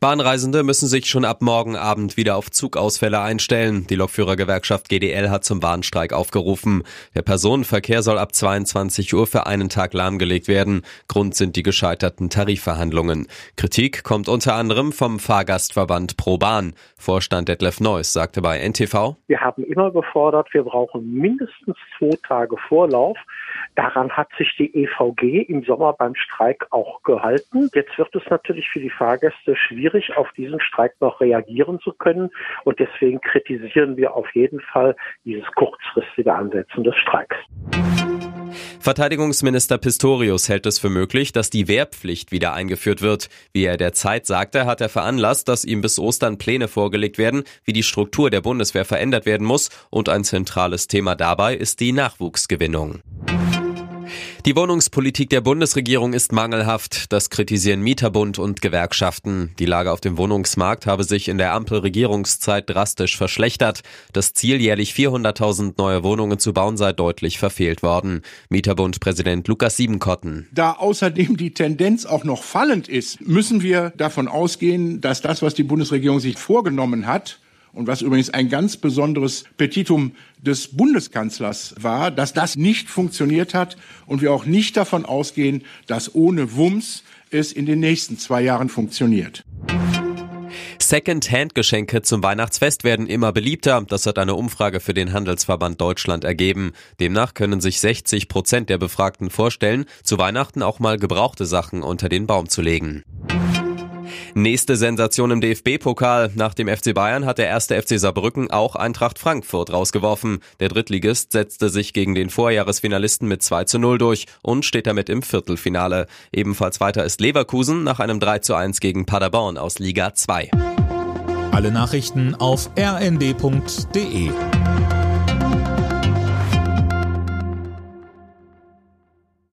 Bahnreisende müssen sich schon ab morgen Abend wieder auf Zugausfälle einstellen. Die Lokführergewerkschaft GDL hat zum Warnstreik aufgerufen. Der Personenverkehr soll ab 22 Uhr für einen Tag lahmgelegt werden. Grund sind die gescheiterten Tarifverhandlungen. Kritik kommt unter anderem vom Fahrgastverband Pro Bahn. Vorstand Detlef Neuss sagte bei NTV. Wir haben immer gefordert, wir brauchen mindestens zwei Tage Vorlauf. Daran hat sich die EVG im Sommer beim Streik auch gehalten. Jetzt wird es natürlich für die Fahrgäste schwierig, auf diesen Streik noch reagieren zu können. Und deswegen kritisieren wir auf jeden Fall dieses kurzfristige Ansetzen des Streiks. Verteidigungsminister Pistorius hält es für möglich, dass die Wehrpflicht wieder eingeführt wird. Wie er der Zeit sagte, hat er veranlasst, dass ihm bis Ostern Pläne vorgelegt werden, wie die Struktur der Bundeswehr verändert werden muss. Und ein zentrales Thema dabei ist die Nachwuchsgewinnung. Die Wohnungspolitik der Bundesregierung ist mangelhaft. Das kritisieren Mieterbund und Gewerkschaften. Die Lage auf dem Wohnungsmarkt habe sich in der Ampelregierungszeit drastisch verschlechtert. Das Ziel, jährlich 400.000 neue Wohnungen zu bauen, sei deutlich verfehlt worden. Mieterbund-Präsident Lukas Siebenkotten. Da außerdem die Tendenz auch noch fallend ist, müssen wir davon ausgehen, dass das, was die Bundesregierung sich vorgenommen hat, und was übrigens ein ganz besonderes Petitum des Bundeskanzlers war, dass das nicht funktioniert hat und wir auch nicht davon ausgehen, dass ohne Wumms es in den nächsten zwei Jahren funktioniert. Second-Hand-Geschenke zum Weihnachtsfest werden immer beliebter. Das hat eine Umfrage für den Handelsverband Deutschland ergeben. Demnach können sich 60 Prozent der Befragten vorstellen, zu Weihnachten auch mal gebrauchte Sachen unter den Baum zu legen. Nächste Sensation im DFB-Pokal. Nach dem FC Bayern hat der erste FC Saarbrücken auch Eintracht Frankfurt rausgeworfen. Der Drittligist setzte sich gegen den Vorjahresfinalisten mit 2 zu 0 durch und steht damit im Viertelfinale. Ebenfalls weiter ist Leverkusen nach einem 3 zu 1 gegen Paderborn aus Liga 2. Alle Nachrichten auf rnd.de